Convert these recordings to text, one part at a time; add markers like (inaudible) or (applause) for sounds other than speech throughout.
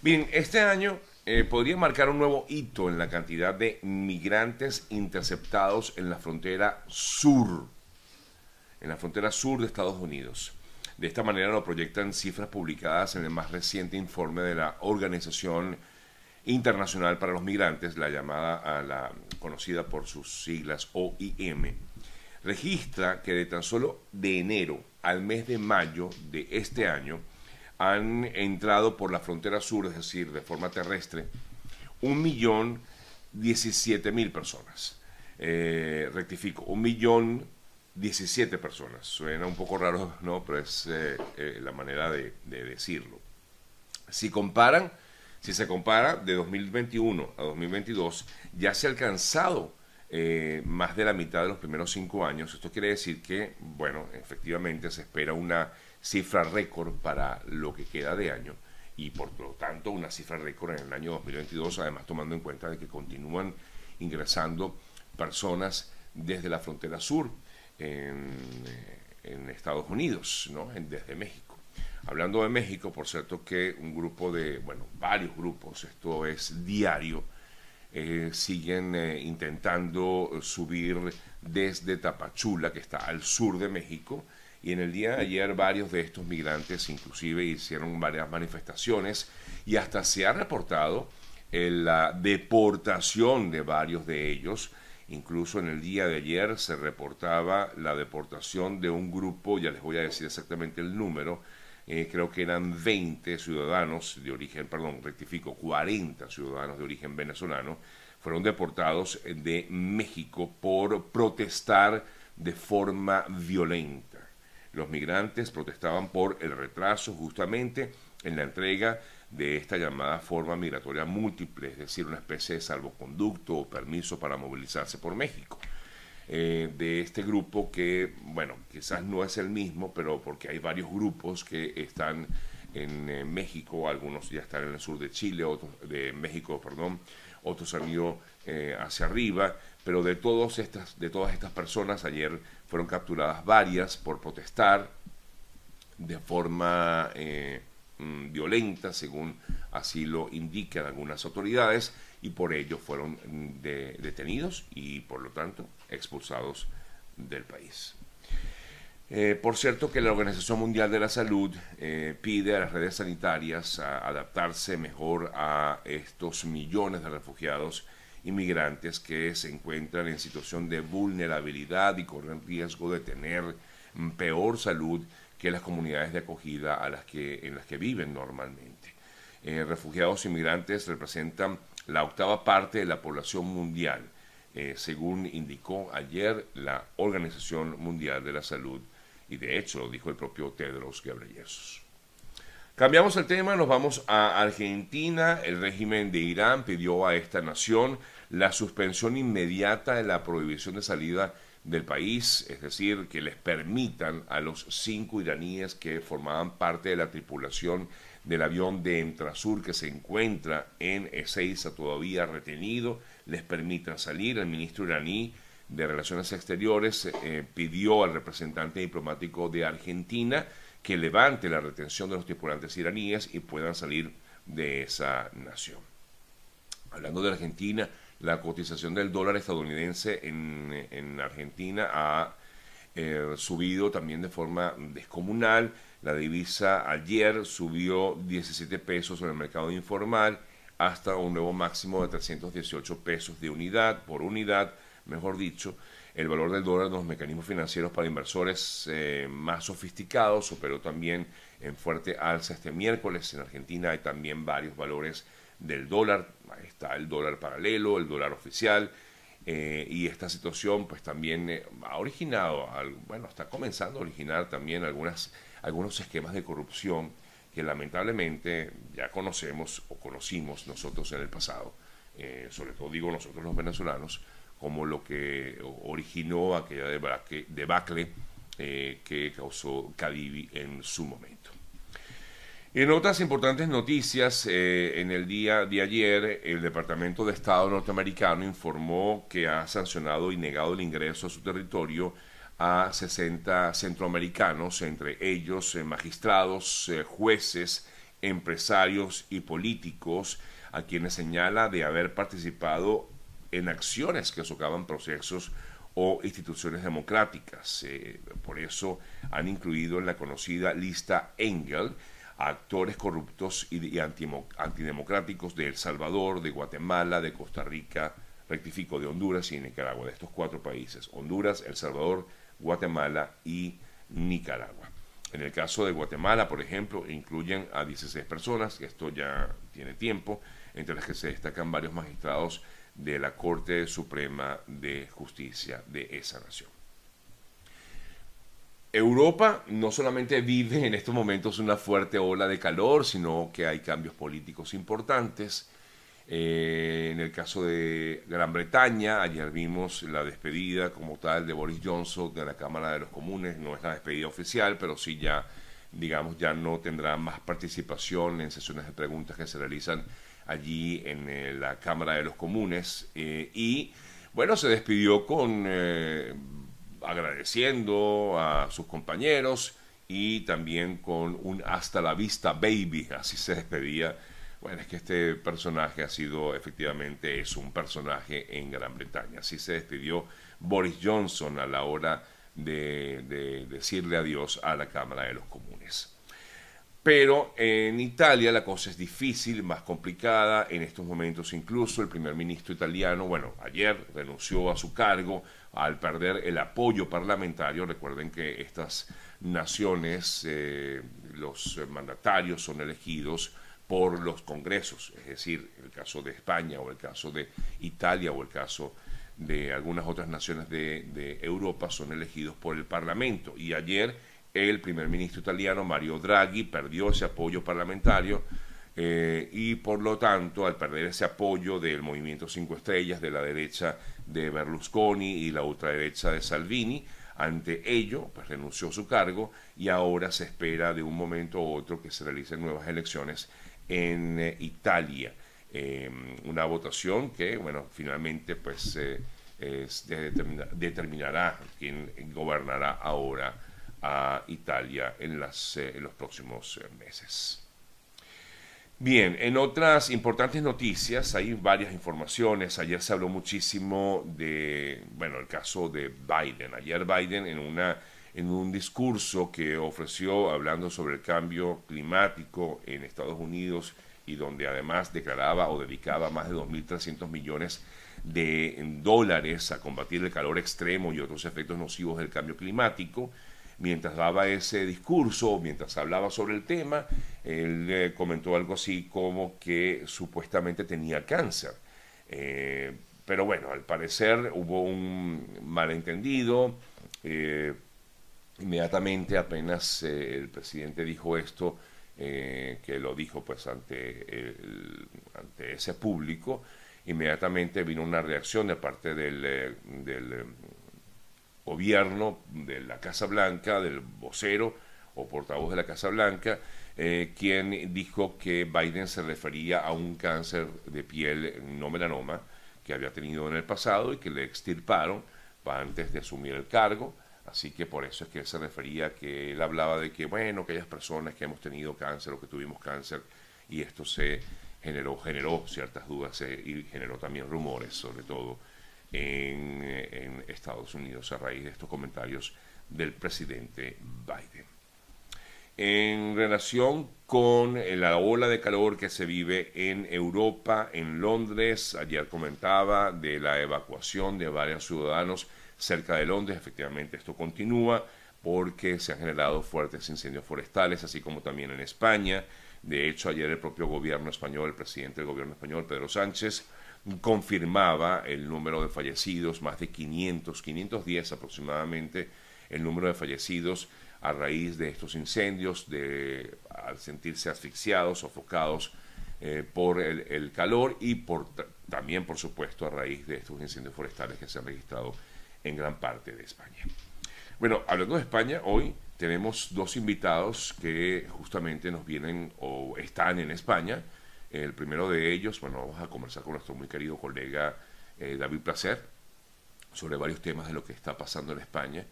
Bien, este año eh, podría marcar un nuevo hito en la cantidad de migrantes interceptados en la frontera sur, en la frontera sur de Estados Unidos. De esta manera lo proyectan cifras publicadas en el más reciente informe de la Organización Internacional para los Migrantes, la llamada a la conocida por sus siglas OIM. Registra que de tan solo de enero al mes de mayo de este año han entrado por la frontera sur, es decir, de forma terrestre, un millón diecisiete mil personas. Eh, rectifico, un millón 17 personas. Suena un poco raro, (laughs) ¿no? Pero es eh, eh, la manera de, decirlo. Si comparan, si se compara de 2021 a 2022, ya se ha alcanzado más de la mitad de los primeros cinco años. Esto quiere decir que, bueno, efectivamente se espera una cifra récord para lo que queda de año y por lo tanto una cifra récord en el año 2022, además tomando en cuenta de que continúan ingresando personas desde la frontera sur en, Estados Unidos, ¿no? desde México. Hablando de México, por cierto que un grupo de, bueno, varios grupos, esto es diario, eh, siguen eh, intentando subir desde Tapachula, que está al sur de México, y en el día de ayer varios de estos migrantes inclusive hicieron varias manifestaciones y hasta se ha reportado eh, la deportación de varios de ellos Incluso en el día de ayer se reportaba la deportación de un grupo, ya les voy a decir exactamente el número, eh, creo que eran 20 ciudadanos de origen, perdón, rectifico, 40 ciudadanos de origen venezolano, fueron deportados de México por protestar de forma violenta. Los migrantes protestaban por el retraso justamente en la entrega de esta llamada forma migratoria múltiple, es decir, una especie de salvoconducto o permiso para movilizarse por México. Eh, de este grupo que, bueno, quizás no es el mismo, pero porque hay varios grupos que están en eh, México, algunos ya están en el sur de Chile, otros de México, perdón, otros han ido eh, hacia arriba, pero de, todos estas, de todas estas personas ayer fueron capturadas varias por protestar de forma Mm, violenta, según así lo indican algunas autoridades, y por ello fueron mm, detenidos y por lo tanto expulsados del país. Eh, por cierto que la Organización Mundial de la Salud eh, pide a las redes sanitarias adaptarse mejor a estos millones de refugiados inmigrantes que se encuentran en situación de vulnerabilidad y corren riesgo de tener mm, peor salud que las comunidades de acogida a las que, en las que viven normalmente. Eh, refugiados inmigrantes representan la octava parte de la población mundial, eh, según indicó ayer la Organización Mundial de la Salud, y de hecho lo dijo el propio Tedros Ghebreyesus. Cambiamos el tema, nos vamos a Argentina. El régimen de Irán pidió a esta nación la suspensión inmediata de la prohibición de salida del país, es decir, que les permitan a los cinco iraníes que formaban parte de la tripulación del avión de Entrasur que se encuentra en Ezeiza todavía retenido, les permitan salir. El ministro iraní de Relaciones Exteriores eh, pidió al representante diplomático de Argentina que levante la retención de los tripulantes iraníes y puedan salir de esa nación. Hablando de Argentina, la cotización del dólar estadounidense en, Argentina ha eh, subido también de forma descomunal. La divisa ayer subió 17 pesos en el mercado informal hasta un nuevo máximo de 318 pesos de unidad por unidad, mejor dicho. El valor del dólar en los mecanismos financieros para inversores eh, más sofisticados operó también en fuerte alza este miércoles. En Argentina hay también varios valores del dólar, está el dólar paralelo, el dólar oficial, eh, y esta situación pues también eh, ha originado, bueno, está comenzando a originar también algunas, algunos esquemas de corrupción que lamentablemente ya conocemos o conocimos nosotros en el pasado, sobre todo digo nosotros los venezolanos, como lo que originó aquella debacle que causó Cadivi en su momento. En otras importantes noticias, eh, en el día de ayer, el Departamento de Estado norteamericano informó que ha sancionado y negado el ingreso a su territorio a 60 centroamericanos, entre ellos eh, magistrados, eh, jueces empresarios y políticos a quienes señala de haber participado en acciones que socavan procesos o instituciones democráticas. Eh, por eso han incluido en la conocida lista Engel a actores corruptos y, antidemocráticos de El Salvador, de Guatemala, de Costa Rica, rectifico, de Honduras y Nicaragua, de estos cuatro países. Honduras, El Salvador, Guatemala y Nicaragua. En el caso de Guatemala, por ejemplo, incluyen a 16 personas, esto ya tiene tiempo, entre las que se destacan varios magistrados de la Corte Suprema de Justicia de esa nación. Europa no solamente vive en estos momentos una fuerte ola de calor, sino que hay cambios políticos importantes. Eh, en el caso de Gran Bretaña, ayer vimos la despedida como tal de Boris Johnson de la Cámara de los Comunes, no es la despedida oficial, pero sí ya, digamos, ya no tendrá más participación en sesiones de preguntas que se realizan allí en eh, la Cámara de los Comunes. Eh, y bueno, se despidió con agradeciendo a sus compañeros y también con un hasta la vista baby, así se despedía bueno, es que este personaje ha sido, efectivamente, es un personaje en Gran Bretaña. Así se despidió Boris Johnson a la hora de, decirle adiós a la Cámara de los Comunes. Pero en Italia la cosa es difícil, más complicada. En estos momentos incluso el primer ministro italiano, bueno, ayer renunció a su cargo al perder el apoyo parlamentario. Recuerden que estas naciones, eh, los mandatarios son elegidos por los congresos, es decir, el caso de España o el caso de Italia o el caso de algunas otras naciones de, Europa son elegidos por el Parlamento. Y ayer el primer ministro italiano, Mario Draghi, perdió ese apoyo parlamentario eh, y por lo tanto, al perder ese apoyo del movimiento Cinco Estrellas, de la derecha de Berlusconi y la ultraderecha de Salvini, ante ello, pues renunció a su cargo y ahora se espera de un momento a otro que se realicen nuevas elecciones en eh, Italia. Em, una votación que, bueno, finalmente pues eh, determinará quién gobernará ahora a Italia en, eh, los próximos meses. Bien, en otras importantes noticias hay varias informaciones. Ayer se habló muchísimo de, bueno, el caso de Biden. Ayer Biden en una en un discurso que ofreció hablando sobre el cambio climático en Estados Unidos y donde además declaraba o dedicaba más de 2.300 millones de dólares a combatir el calor extremo y otros efectos nocivos del cambio climático. Mientras daba ese discurso, mientras hablaba sobre el tema, él eh, comentó algo así como que supuestamente tenía cáncer. Eh, pero bueno, al parecer hubo un malentendido. Eh, Inmediatamente apenas el presidente dijo esto, que lo dijo pues ante, ante ese público, inmediatamente vino una reacción de parte del gobierno, de la Casa Blanca, del vocero o portavoz de la Casa Blanca, quien dijo que Biden se refería a un cáncer de piel no melanoma que había tenido en el pasado y que le extirparon antes de asumir el cargo. Así que por eso es que él se refería, que él hablaba de que, bueno, aquellas personas que hemos tenido cáncer o que tuvimos cáncer, y esto se generó, generó ciertas dudas eh, y generó también rumores, sobre todo en, Estados Unidos, a raíz de estos comentarios del presidente Biden. En relación con la ola de calor que se vive en Europa, en Londres, ayer comentaba de la evacuación de varios ciudadanos cerca de Londres. Efectivamente, esto continúa porque se han generado fuertes incendios forestales, así como también en España. De hecho, ayer el propio gobierno español, el presidente del gobierno español, Pedro Sánchez, confirmaba el número de fallecidos, más de 500, 510 aproximadamente, el número de fallecidos a raíz de estos incendios, de, al sentirse asfixiados, sofocados eh, por el, el, calor y por, también, por supuesto, a raíz de estos incendios forestales que se han registrado en gran parte de España. Bueno, hablando de España, hoy tenemos dos invitados que justamente nos vienen o están en España. El primero de ellos, bueno, vamos a conversar con nuestro muy querido colega eh, David Placer sobre varios temas de lo que está pasando en España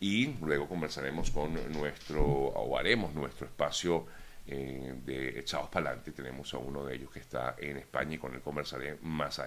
y luego conversaremos con nuestro, o haremos nuestro espacio de Echados para adelante. Tenemos a uno de ellos que está en España y con el conversaré más adelante.